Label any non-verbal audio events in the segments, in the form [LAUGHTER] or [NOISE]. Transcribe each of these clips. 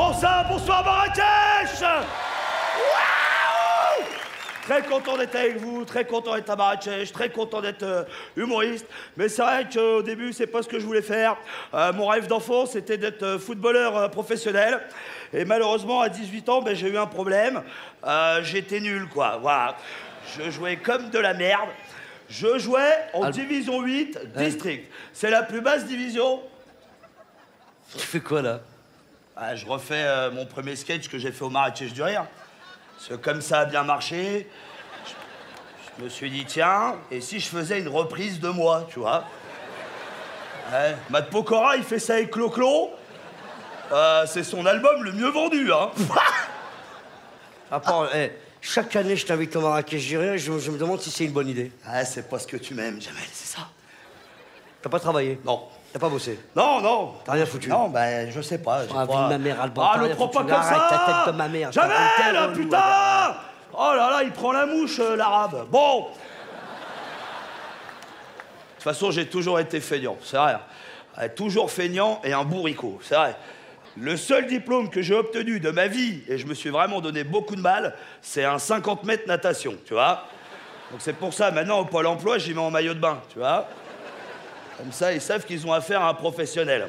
Bon ça, bonsoir Marrakech Waouh Très content d'être avec vous, très content d'être à Marrakech, très content d'être euh, humoriste. Mais c'est vrai qu'au début, c'est pas ce que je voulais faire. Euh, mon rêve d'enfant, c'était d'être euh, footballeur euh, professionnel. Et malheureusement, à 18 ans, ben, j'ai eu un problème. Euh, J'étais nul, quoi. Voilà. Je jouais comme de la merde. Je jouais en Al- division 8, district. C'est la plus basse division. Tu fais quoi là? Ah, je refais euh, mon premier sketch que j'ai fait au Marrakech du Rire. Parce que comme ça a bien marché, je, je me suis dit, tiens, et si je faisais une reprise de moi, tu vois? Ouais. Matt Pokora, il fait ça avec Clo-Clo. Euh, c'est son album le mieux vendu, hein [LAUGHS] À part, eh, chaque année, je t'invite au Marrakech du Rire et je, je me demande si c'est une bonne idée. Ah, c'est pas ce que tu m'aimes, Jamel, c'est ça T'as pas travaillé? Non. T'as pas bossé? Non, non. T'as rien foutu? Non, ben, je sais pas. j'ai Ah, pas- ma mère, Alban, Ah, le prends pas comme Arrête ça ta tête de ma mère, t'as Jamel, un ah, relou, putain Oh là là, il prend la mouche, euh, l'arabe. Bon De toute façon, j'ai toujours été feignant, c'est vrai. Euh, toujours feignant et un bourricot, c'est vrai. Le seul diplôme que j'ai obtenu de ma vie, et je me suis vraiment donné beaucoup de mal, c'est un 50 mètres natation, tu vois Donc c'est pour ça, maintenant, au Pôle emploi, j'y mets en maillot de bain, tu vois Comme ça, ils savent qu'ils ont affaire à un professionnel.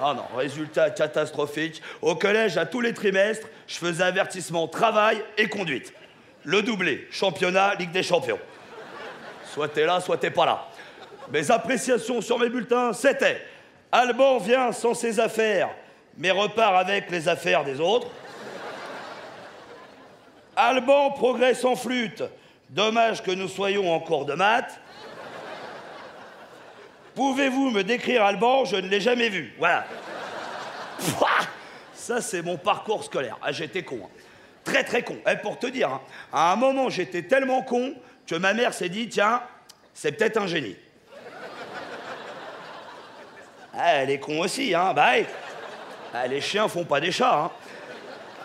Ah non, résultat catastrophique. Au collège, à tous les trimestres, je faisais avertissement travail et conduite. Le doublé, championnat, Ligue des champions. Soit t'es là, soit t'es pas là. Mes appréciations sur mes bulletins, c'était Alban vient sans ses affaires, mais repart avec les affaires des autres. Alban progresse en flûte. Dommage que nous soyons encore de maths. Pouvez-vous me décrire Alban? Je ne l'ai jamais vu. Voilà. Pouah Ça, c'est mon parcours scolaire. Ah, j'étais con. hein. Très, très con. Et pour te dire, hein, à un moment, j'étais tellement con que ma mère s'est dit tiens, c'est peut-être un génie. Ah, elle est con aussi, hein. Bah. Ah, les chiens font pas des chats, hein.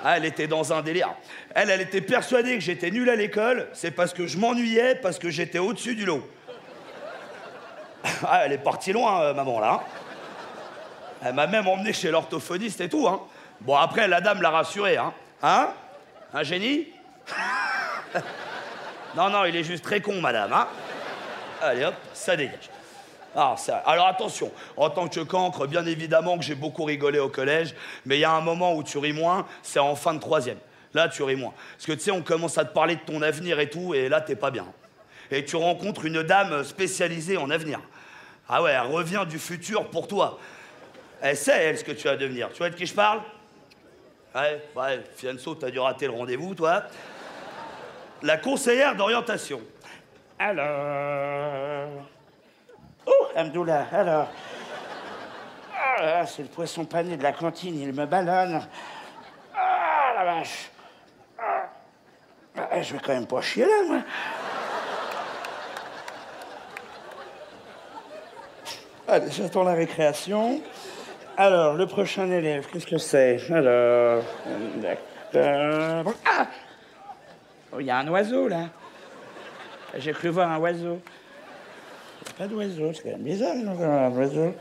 Ah, elle était dans un délire. Elle, elle était persuadée que j'étais nul à l'école. C'est parce que je m'ennuyais, parce que j'étais au-dessus du lot. Ah, elle est partie loin, euh, maman, là. hein. Elle m'a même emmené chez l'orthophoniste et tout, hein. Bon, après, la dame l'a rassuré, hein. Hein? Un génie? [LAUGHS] Non, non, il est juste très con, madame, hein. Allez, hop, ça dégage. Ah, ça- Alors attention, en tant que cancre, bien évidemment que j'ai beaucoup rigolé au collège, mais il y a un moment où tu ris moins, c'est en fin de troisième. Là, tu ris moins. Parce que tu sais, on commence à te parler de ton avenir et tout, et là, t'es pas bien. Et tu rencontres une dame spécialisée en avenir. Ah ouais, elle revient du futur pour toi. Elle sait, elle, ce que tu vas devenir. Tu vois de qui je parle? Ouais, ouais, Fianso, t'as dû rater le rendez-vous, toi. La conseillère d'orientation. Alors. Oh, Amdoula, alors. Ah, là, c'est le poisson pané de la cantine, il me ballonne. Ah, la vache. Ah. Ah, je vais quand même pas chier là, moi. Allez, j'attends la récréation. Alors, le prochain élève, qu'est-ce que c'est? Alors. Ah Oh, il y a un oiseau là. J'ai cru voir un oiseau. Pas d'oiseau, c'est quand même bizarre, un oiseau.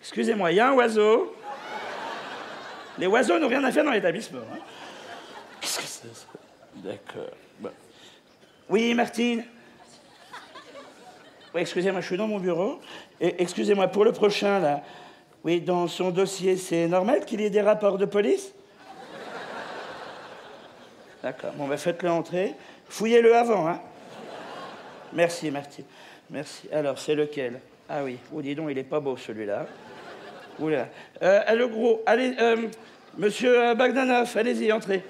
Excusez-moi, il y a un oiseau. Les oiseaux n'ont rien à faire dans l'établissement. hein. Qu'est-ce que c'est D'accord. Oui, Martine Excusez-moi, je suis dans mon bureau. Excusez-moi, pour le prochain, là, oui, dans son dossier, c'est normal qu'il y ait des rapports de police? D'accord. Bon, ben faites-le entrer. Fouillez-le avant, hein. Merci, Martine. Merci. Alors, c'est lequel? Ah oui. Oh, dis donc, il est pas beau, celui-là. Oula. Euh, allô, gros. Allez, euh, monsieur euh, Bagdanov, allez-y, entrez.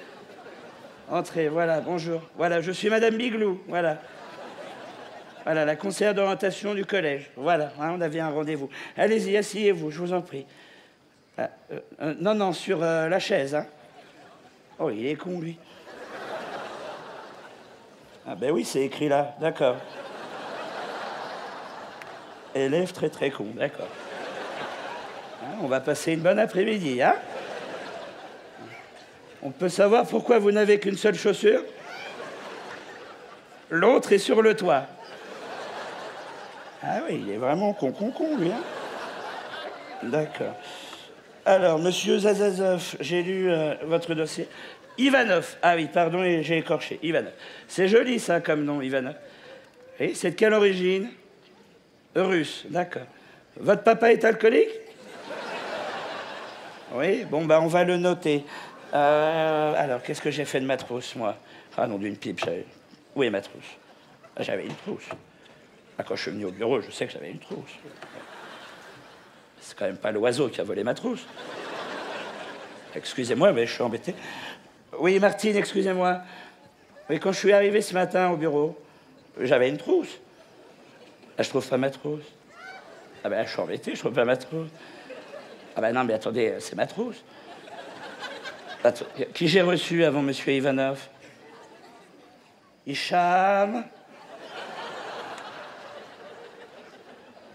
Entrez, voilà, bonjour. Voilà, je suis Madame Biglou, voilà. Voilà, la conseillère d'orientation du collège. Voilà, hein, on avait un rendez-vous. Allez-y, asseyez-vous, je vous en prie. Ah, euh, euh, non, non, sur euh, la chaise, hein. Oh, il est con, lui. Ah ben oui, c'est écrit là, d'accord. Élève très très con, d'accord. Hein, on va passer une bonne après-midi, hein On peut savoir pourquoi vous n'avez qu'une seule chaussure? L'autre est sur le toit. Ah oui, il est vraiment con, con, con, lui. Hein D'accord. Alors, monsieur Zazazov, j'ai lu euh, votre dossier. Ivanov. Ah oui, pardon, j'ai écorché. Ivanov. C'est joli, ça, comme nom, Ivanov. Et c'est de quelle origine? Russe, d'accord. Votre papa est alcoolique? Oui, bon, ben, on va le noter. Euh, alors, qu'est-ce que j'ai fait de ma trousse, moi? Ah non, d'une pipe, j'avais... Où est ma trousse ah, J'avais une trousse. Quand je suis venu au bureau, je sais que j'avais une trousse. C'est quand même pas l'oiseau qui a volé ma trousse. Excusez-moi, mais je suis embêté. Oui, Martine, excusez-moi. Oui, quand je suis arrivé ce matin au bureau, j'avais une trousse. Ah, je trouve pas ma trousse. Ah ben, je suis embêté, je trouve pas ma trousse. Ah ben non, mais attendez, c'est ma trousse. qui j'ai reçu avant Monsieur Ivanov? Hicham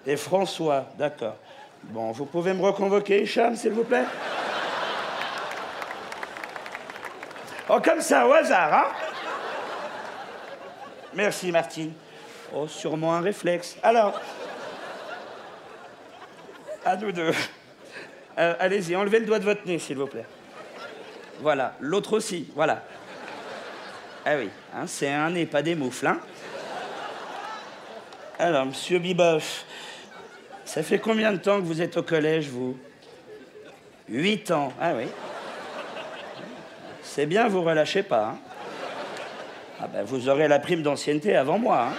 et François, d'accord. Bon, vous pouvez me reconvoquer, Hicham, s'il vous plaît? Oh, comme ça, au hasard, hein? Merci, Martine. Oh, sûrement un réflexe. Alors, à nous deux. Euh, allez-y, enlevez le doigt de votre nez, s'il vous plaît. Voilà, l'autre aussi, voilà. Ah oui, hein, c'est un nez, pas des moufles, hein Alors, monsieur Biboff, ça fait combien de temps que vous êtes au collège, vous? Huit ans, ah oui. C'est bien, vous relâchez pas. Hein ah ben, vous aurez la prime d'ancienneté avant moi. Hein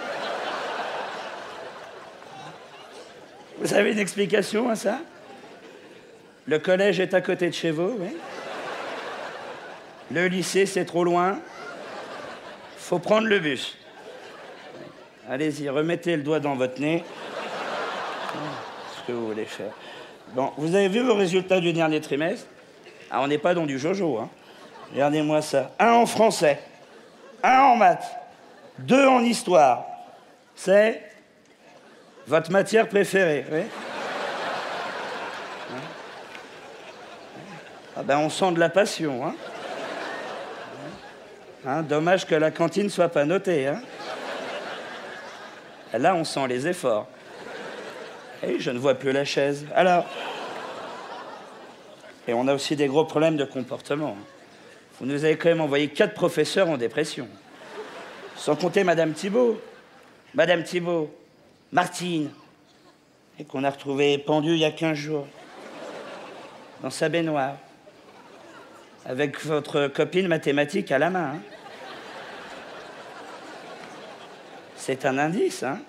vous avez une explication à ça? Le collège est à côté de chez vous, oui Le lycée, c'est trop loin Faut prendre le bus. Allez-y, remettez le doigt dans votre nez. Ce que vous voulez faire? Bon, vous avez vu vos résultats du dernier trimestre? Ah, on n'est pas dans du jojo, hein Regardez-moi ça. Un en français, un en maths, deux en histoire. C'est votre matière préférée, oui Ah ben on sent de la passion, hein, hein Dommage que la cantine soit pas notée, hein Là, on sent les efforts. Et je ne vois plus la chaise. Alors. Et on a aussi des gros problèmes de comportement. Vous nous avez quand même envoyé quatre professeurs en dépression. Sans compter Madame Thibault. Madame Thibault, Martine, et qu'on a retrouvée pendue il y a 15 jours, dans sa baignoire, avec votre copine mathématique à la main. Hein. C'est un indice, hein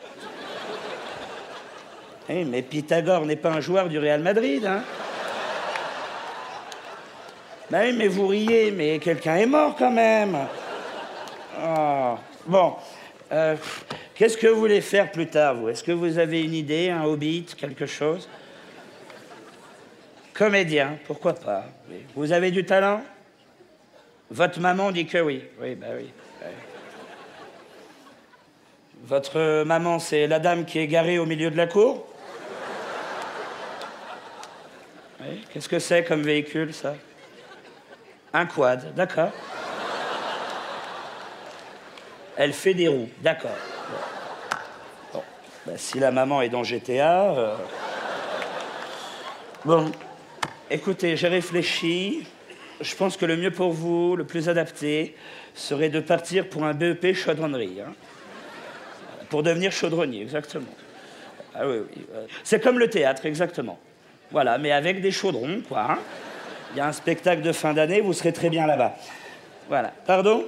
eh, Mais Pythagore n'est pas un joueur du Real Madrid, hein oui, mais vous riez, mais quelqu'un est mort quand même. Oh. Bon. Euh, qu'est-ce que vous voulez faire plus tard, vous? Est-ce que vous avez une idée, un hobby, quelque chose? Comédien, pourquoi pas Vous avez du talent? Votre maman dit que oui. Oui, bah oui. Votre maman, c'est la dame qui est garée au milieu de la cour Oui. Qu'est-ce que c'est comme véhicule, ça? Un quad, d'accord. Elle fait des roues, d'accord. Ben, si la maman est dans GTA. Euh. Bon, écoutez, j'ai réfléchi. Je pense que le mieux pour vous, le plus adapté, serait de partir pour un BEP chaudronnerie. Hein. Pour devenir chaudronnier, exactement. Ah. C'est comme le théâtre, exactement. Voilà, mais avec des chaudrons, quoi. Hein. Il y a un spectacle de fin d'année, vous serez très bien là-bas. Voilà. Pardon?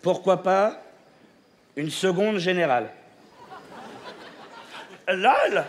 Pourquoi pas une seconde générale? LOL